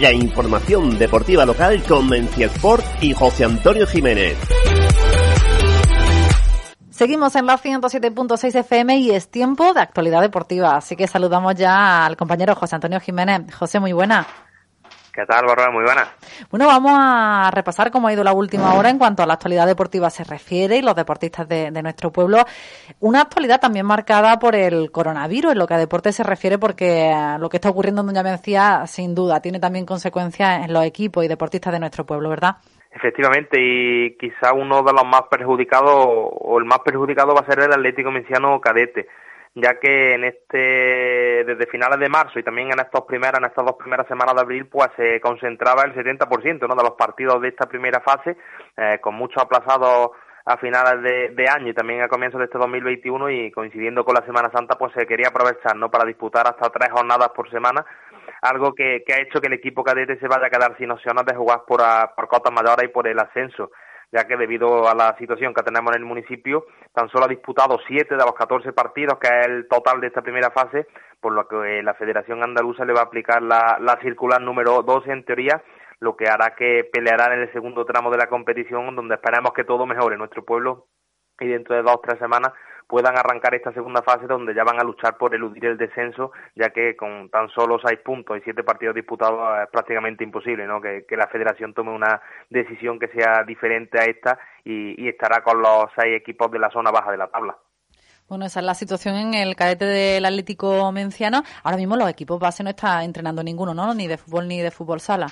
La información deportiva local con Menciesport y José Antonio Jiménez. Seguimos en la 107.6 FM y es tiempo de actualidad deportiva, así que saludamos ya al compañero José Antonio Jiménez. José, muy buena. ¿Qué tal, Bárbara? Muy buena. Bueno, vamos a repasar cómo ha ido la última hora en cuanto a la actualidad deportiva se refiere y los deportistas de, nuestro pueblo. Una actualidad también marcada por el coronavirus en lo que a deporte se refiere, porque lo que está ocurriendo en Doña Mencía, sin duda, tiene también consecuencias en los equipos y deportistas de nuestro pueblo, ¿verdad? Efectivamente, y quizá uno de los más perjudicados, o el más perjudicado va a ser el Atlético Menciano Cadete ya que en este desde finales de marzo y también en estos primeras en estas dos primeras semanas de abril pues se concentraba el 70% ¿no? de los partidos de esta primera fase eh, con muchos aplazados a finales de, año y también a comienzos de este 2021 y coincidiendo con la Semana Santa pues se quería aprovechar no para disputar hasta tres jornadas por semana algo que, que ha hecho que el equipo cadete se vaya a quedar sin opciones de jugar por, por cotas mayores y por el ascenso ya que debido a la situación que tenemos en el municipio, tan solo ha disputado siete de los 14 partidos, que es el total de esta primera fase, por lo que la Federación Andaluza le va a aplicar la, circular número 12 en teoría, lo que hará que peleará en el segundo tramo de la competición, donde esperamos que todo mejore nuestro pueblo y dentro de dos o tres semanas puedan arrancar esta segunda fase donde ya van a luchar por eludir el descenso, ya que con tan solo seis puntos y siete partidos disputados es prácticamente imposible ¿no? que, la federación tome una decisión que sea diferente a esta y, estará con los seis equipos de la zona baja de la tabla. Bueno, esa es la situación en el cadete del Atlético Menciano. Ahora mismo los equipos base no están entrenando ninguno, ¿no? Ni de fútbol ni de fútbol sala.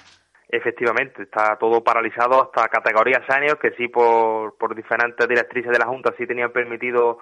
Efectivamente, está todo paralizado hasta categorías senior, que sí por, por diferentes directrices de la Junta sí tenían permitido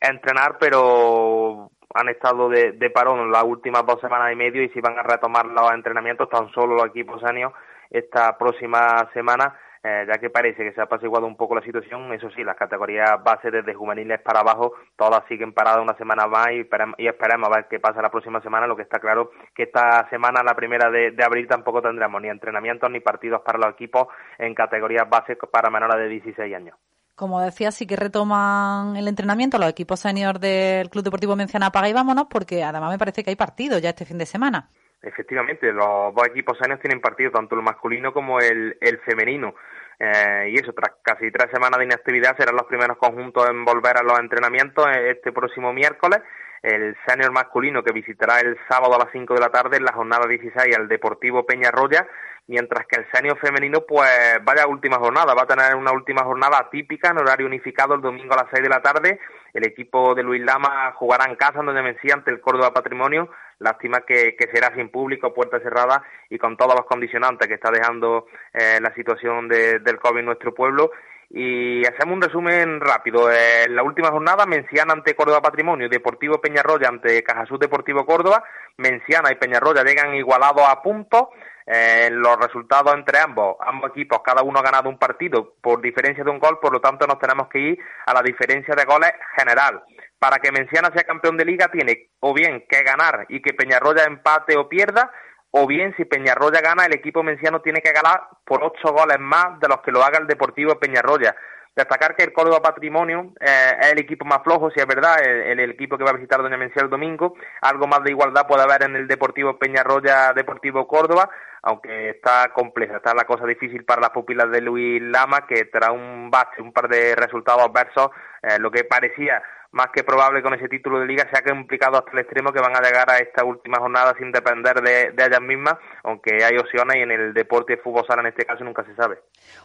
entrenar, pero han estado de, de parón las últimas dos semanas y medio y si van a retomar los entrenamientos tan solo los equipos años esta próxima semana, eh, ya que parece que se ha apaciguado un poco la situación. Eso sí, las categorías base desde juveniles para abajo, todas siguen paradas una semana más y, y esperemos a ver qué pasa la próxima semana. Lo que está claro que esta semana, la primera de, de abril, tampoco tendremos ni entrenamientos ni partidos para los equipos en categorías base para menores de 16 años. Como decía, sí que retoman el entrenamiento los equipos senior del Club Deportivo Menciana Paga y vámonos, porque además me parece que hay partido ya este fin de semana. Efectivamente, los dos equipos senior tienen partido, tanto el masculino como el, el femenino. Eh, y eso, tras casi tres semanas de inactividad, serán los primeros conjuntos en volver a los entrenamientos este próximo miércoles. El senior masculino que visitará el sábado a las 5 de la tarde en la jornada 16 al Deportivo Peñarroya mientras que el senior femenino pues vaya última jornada, va a tener una última jornada típica en horario unificado el domingo a las 6 de la tarde. El equipo de Luis Lama jugará en casa, donde vencía ante el Córdoba Patrimonio. Lástima que, que será sin público, puerta cerrada y con todos los condicionantes que está dejando eh, la situación de, del COVID en nuestro pueblo. Y hacemos un resumen rápido. En la última jornada, Menciana ante Córdoba Patrimonio, Deportivo Peñarroya ante Cajasú Deportivo Córdoba. Menciana y Peñarroya llegan igualados a puntos. Eh, los resultados entre ambos, ambos equipos, cada uno ha ganado un partido por diferencia de un gol, por lo tanto nos tenemos que ir a la diferencia de goles general. Para que Menciana sea campeón de liga tiene o bien que ganar y que Peñarroya empate o pierda, o bien si Peñarroya gana, el equipo menciano tiene que ganar por ocho goles más de los que lo haga el Deportivo Peñarroya. Destacar que el Córdoba Patrimonio eh, es el equipo más flojo, si es verdad, el, equipo que va a visitar Doña Mencía el domingo. Algo más de igualdad puede haber en el Deportivo Peñarroya Deportivo Córdoba, aunque está compleja, está la cosa difícil para las pupilas de Luis Lama, que trae un bache, un par de resultados adversos, eh, lo que parecía más que probable con ese título de liga se ha complicado hasta el extremo que van a llegar a esta última jornada sin depender de, ellas mismas, aunque hay opciones y en el deporte de fútbol sala en este caso nunca se sabe.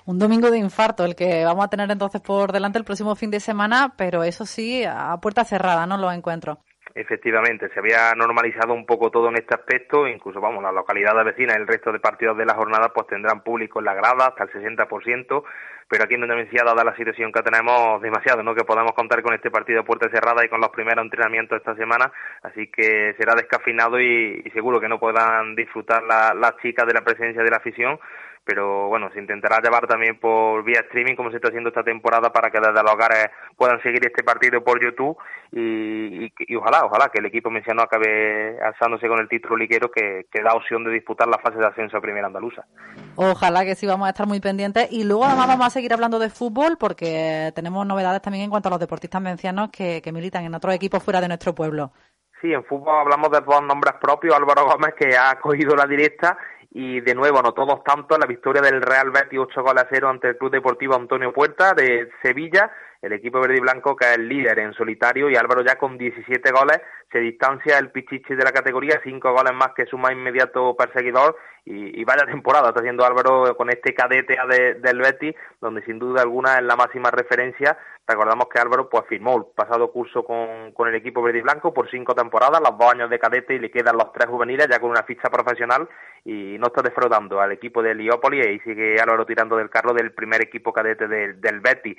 Un domingo de infarto el que vamos a tener entonces por delante el próximo fin de semana, pero eso sí, a puerta cerrada, ¿no? Los encuentros. Efectivamente, se había normalizado un poco todo en este aspecto, incluso, vamos, las localidades vecinas, el resto de partidos de la jornada, pues tendrán público en la grada hasta el 60%, pero aquí en Andalucía, dada la situación que tenemos, demasiado, ¿no? Que podamos contar con este partido puerta cerrada y con los primeros entrenamientos esta semana, así que será descafinado y, seguro que no puedan disfrutar las chicas de la presencia de la afición, pero bueno, se intentará llevar también por vía streaming como se está haciendo esta temporada para que desde los hogares puedan seguir este partido por YouTube y, y, ojalá, ojalá que el equipo mencionado acabe alzándose con el título liguero que, que, da opción de disputar la fase de ascenso a Primera Andaluza. Ojalá que sí, vamos a estar muy pendientes y luego además vamos a seguir hablando de fútbol porque tenemos novedades también en cuanto a los deportistas mencionados que, que militan en otros equipos fuera de nuestro pueblo. Sí, en fútbol hablamos de dos nombres propios, Álvaro Gómez que ha cogido la directa y de nuevo no todos tanto la victoria del Real Betis 8 goles a 0 ante el Club Deportivo Antonio Puerta de Sevilla, el equipo verde y blanco que es el líder en solitario y Álvaro ya con 17 goles se distancia el Pichichi de la categoría, 5 goles más que su más inmediato perseguidor y, vaya temporada está haciendo Álvaro con este cadete del Betis, donde sin duda alguna es la máxima referencia. Recordamos que Álvaro pues firmó el pasado curso con, con el equipo verde y blanco por cinco temporadas, los dos años de cadete y le quedan los tres juveniles ya con una ficha profesional y no está defraudando al equipo de Heliópolis y sigue Álvaro tirando del carro del primer equipo cadete del, del Betis.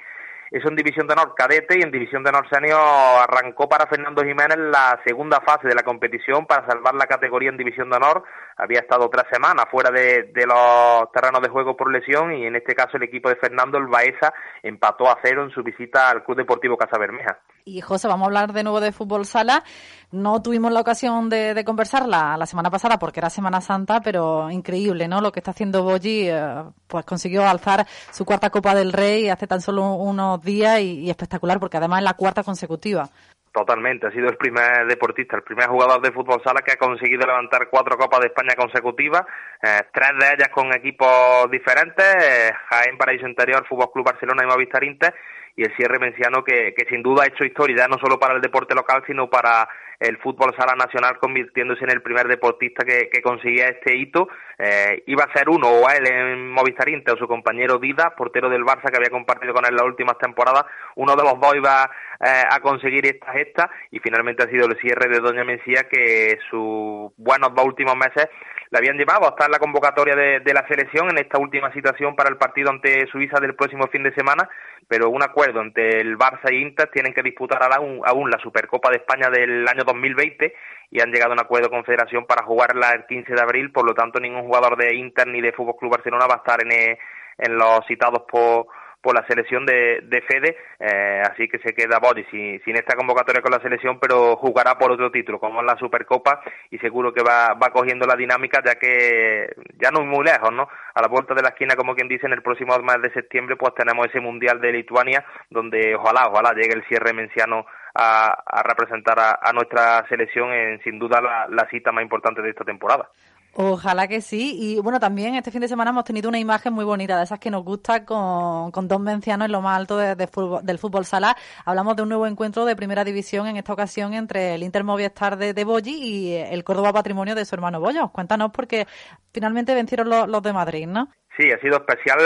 Eso en División de Honor cadete y en División de Honor senior arrancó para Fernando Jiménez la segunda fase de la competición para salvar la categoría en División de Honor. Había estado tres semanas fuera de, los terrenos de juego por lesión y en este caso el equipo de Fernando, el Baeza, empató a cero en su visita al Club Deportivo Casa Bermeja. Y José, vamos a hablar de nuevo de fútbol sala. No tuvimos la ocasión de, de conversar la, semana pasada porque era Semana Santa, pero increíble, ¿no? Lo que está haciendo Bogi, eh, pues consiguió alzar su cuarta Copa del Rey hace tan solo unos días y, espectacular porque además es la cuarta consecutiva. Totalmente, ha sido el primer deportista, el primer jugador de fútbol sala que ha conseguido levantar cuatro copas de España consecutivas, eh, tres de ellas con equipos diferentes, eh, Jaén Paraíso Interior, Fútbol Club Barcelona y Movistar Inter, y el cierre menciano que, sin duda ha hecho historia, no solo para el deporte local, sino para el fútbol sala nacional convirtiéndose en el primer deportista que, que conseguía este hito. Eh, iba a ser uno o él en Movistar Inter o su compañero Dida, portero del Barça que había compartido con él las últimas temporadas. Uno de los dos iba eh, a conseguir esta gesta y finalmente ha sido el cierre de Doña Mencía que sus buenos dos últimos meses le habían llevado a estar en la convocatoria de, la selección en esta última situación para el partido ante Suiza del próximo fin de semana, pero un acuerdo entre el Barça y Inter tienen que disputar aún, aún la Supercopa de España del año 2020 y han llegado a un acuerdo con Federación para jugarla el 15 de abril, por lo tanto ningún jugador de Inter ni de Fútbol Club Barcelona va a estar en, eh, en los citados por por la selección de, de Fede, eh, así que se queda Bodi sin, sin, esta convocatoria con la selección, pero jugará por otro título, como es la Supercopa, y seguro que va, va cogiendo la dinámica, ya que ya no es muy lejos, ¿no? A la vuelta de la esquina, como quien dice, en el próximo mes de septiembre, pues tenemos ese Mundial de Lituania, donde ojalá, ojalá llegue el cierre menciano a, a representar a, a, nuestra selección en, sin duda, la cita más importante de esta temporada. Ojalá que sí. Y bueno, también este fin de semana hemos tenido una imagen muy bonita, de esas que nos gusta, con, con dos mencianos en lo más alto de, del fútbol sala. Hablamos de un nuevo encuentro de primera división, en esta ocasión entre el Inter Movistar de, de Bolli y el Córdoba Patrimonio de su hermano Bollo. Cuéntanos, porque finalmente vencieron los, los de Madrid, ¿no? Sí, ha sido especial.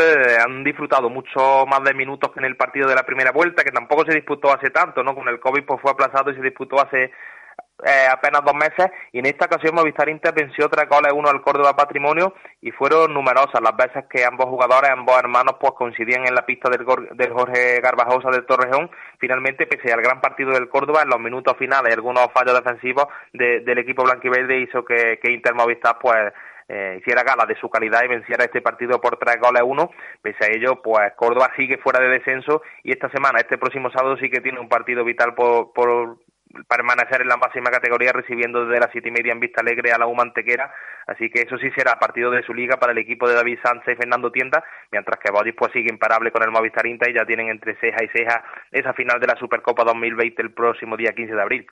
Han disfrutado mucho más de minutos que en el partido de la primera vuelta, que tampoco se disputó hace tanto, ¿no? Con el COVID pues fue aplazado y se disputó hace eh, apenas dos meses y en esta ocasión Movistar Inter venció tres goles uno al Córdoba Patrimonio y fueron numerosas las veces que ambos jugadores, ambos hermanos pues coincidían en la pista del, del Jorge Garbajosa del Torrejón finalmente pese al gran partido del Córdoba en los minutos finales algunos fallos defensivos del equipo blanquiverde hizo que, que Inter Movistar pues eh, hiciera gala de su calidad y venciera este partido por tres goles a uno. Pese a ello, pues Córdoba sigue fuera de descenso y esta semana, este próximo sábado, sí que tiene un partido vital por, por permanecer en la máxima categoría recibiendo desde las siete y media en Vista Alegre a la U así que eso sí será partido de su liga para el equipo de David Sánchez y Fernando Tienda, mientras que Bodis pues sigue imparable con el Movistar Inter y ya tienen entre ceja y ceja esa final de la Supercopa 2020 el próximo día 15 de abril.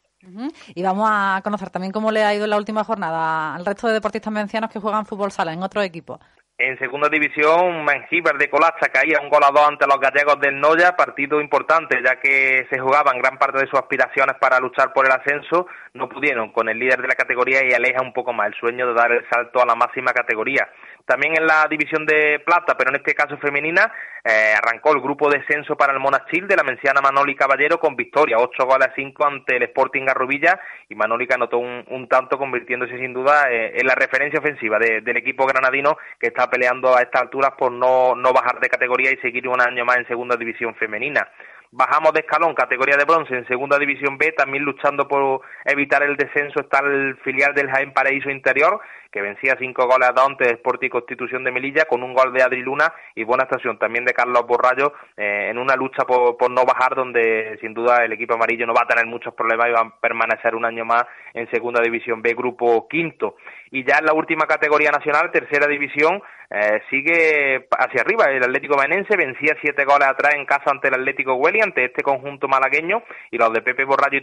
Y vamos a conocer también cómo le ha ido en la última jornada al resto de deportistas mencianos que juegan fútbol sala en otro equipo. En segunda división, Mengíbar de Colacha caía un gol a dos ante los gallegos del Noya, partido importante ya que se jugaban gran parte de sus aspiraciones para luchar por el ascenso, no pudieron con el líder de la categoría y aleja un poco más el sueño de dar el salto a la máxima categoría. También en la división de plata, pero en este caso femenina, eh, arrancó el grupo de descenso para el Monachil de la menciana Manoli Caballero con victoria, 8 goles a 5 ante el Sporting Arrubilla y Manoli anotó un, tanto convirtiéndose sin duda eh, en la referencia ofensiva del equipo granadino que está peleando a estas alturas por no, no bajar de categoría y seguir un año más en segunda división femenina. Bajamos de escalón, categoría de bronce en segunda división B, también luchando por evitar el descenso está el filial del Jaén Paraíso Interior, que vencía cinco goles a dos ante Sport y Constitución de Melilla, con un gol de Adri Luna y buena estación también de Carlos Borrallo eh, en una lucha por, por, no bajar, donde sin duda el equipo amarillo no va a tener muchos problemas y va a permanecer un año más en segunda división B, grupo quinto. Y ya en la última categoría nacional, tercera división, eh, sigue hacia arriba. El Atlético Benense vencía siete goles atrás en casa ante el Atlético Hueli, ante este conjunto malagueño, y los de Pepe Borrayo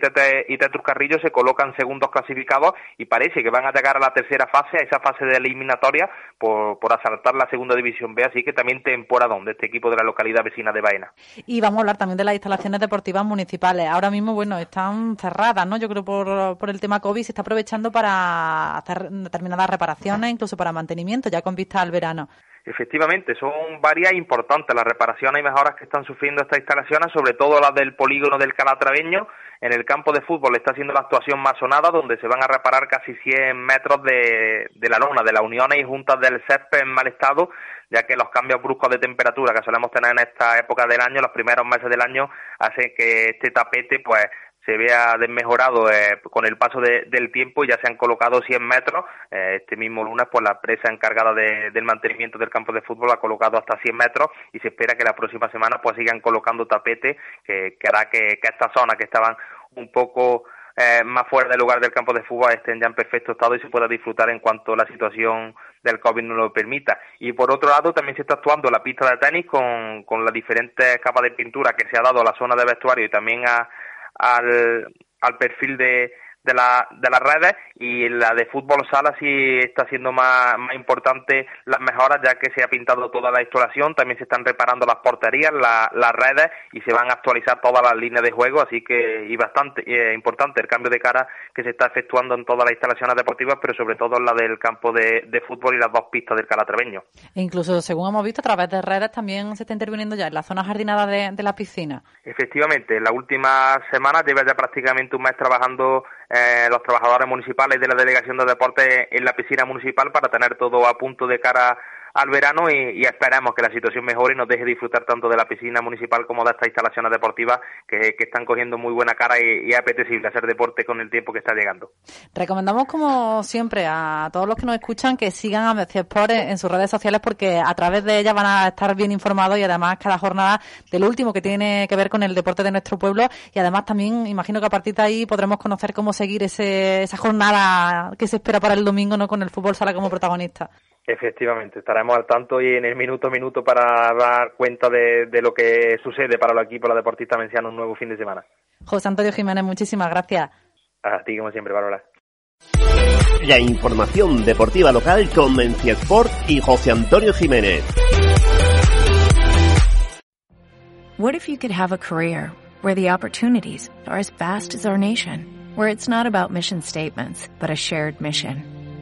y, Tetrus Carrillo se colocan segundos clasificados y parece que van a llegar a la tercera fase, esa fase de eliminatoria, por, por asaltar la segunda división B, así que también temporadón de este equipo de la localidad vecina de Baena. Y vamos a hablar también de las instalaciones deportivas municipales. Ahora mismo, bueno, están cerradas, ¿no? Yo creo por, por el tema COVID se está aprovechando para hacer determinadas reparaciones, incluso para mantenimiento, ya con vista al verano. Efectivamente, son varias importantes las reparaciones y mejoras que están sufriendo estas instalaciones, sobre todo las del polígono del Calatraveño. En el campo de fútbol está haciendo la actuación masonada, donde se van a reparar casi 100 metros de, de la lona, de las uniones y juntas del césped en mal estado, ya que los cambios bruscos de temperatura que solemos tener en esta época del año, los primeros meses del año, hacen que este tapete pues se vea desmejorado eh, con el paso del tiempo y ya se han colocado 100 metros. Eh, este mismo lunes, pues la empresa encargada del mantenimiento del campo de fútbol ha colocado hasta 100 metros y se espera que la próxima semana pues sigan colocando tapetes que, hará que, que estas zonas que estaban un poco eh, más fuera del lugar del campo de fútbol estén ya en perfecto estado y se pueda disfrutar en cuanto la situación del COVID no lo permita. Y por otro lado, también se está actuando la pista de tenis con, con las diferentes capas de pintura que se ha dado a la zona de vestuario y también a, al, al perfil de, de, la, de las redes y la de fútbol sala sí está siendo más, más importante las mejoras ya que se ha pintado toda la instalación, también se están reparando las porterías, las redes y se van a actualizar todas las líneas de juego, así que y bastante eh, importante el cambio de cara que se está efectuando en todas las instalaciones deportivas, pero sobre todo en la del campo de, de fútbol y las dos pistas del Calatreveño. E incluso, según hemos visto, a través de redes también se está interviniendo ya en la zona jardinada de, de la piscina. Efectivamente, en la última semana lleva ya prácticamente un mes trabajando eh, los trabajadores municipales de la Delegación de Deportes en la piscina municipal para tener todo a punto de cara al verano y, esperamos que la situación mejore y nos deje disfrutar tanto de la piscina municipal como de estas instalaciones deportivas que, están cogiendo muy buena cara y, apetecible hacer deporte con el tiempo que está llegando. Recomendamos como siempre a todos los que nos escuchan que sigan a Messi Sport en sus redes sociales porque a través de ellas van a estar bien informados y además cada jornada del último que tiene que ver con el deporte de nuestro pueblo y además también imagino que a partir de ahí podremos conocer cómo seguir ese, esa jornada que se espera para el domingo no con el fútbol sala como protagonista. Efectivamente, estaremos al tanto y en el minuto a minuto para dar cuenta de, lo que sucede para los equipos, los deportistas mencianos un nuevo fin de semana. José Antonio Jiménez, muchísimas gracias. A ti, como siempre, Bárbara. La información deportiva local con Mencia Sport y José Antonio Jiménez. What if you could have a career where the opportunities are as vast as our nation, where it's not about mission statements, but a shared mission?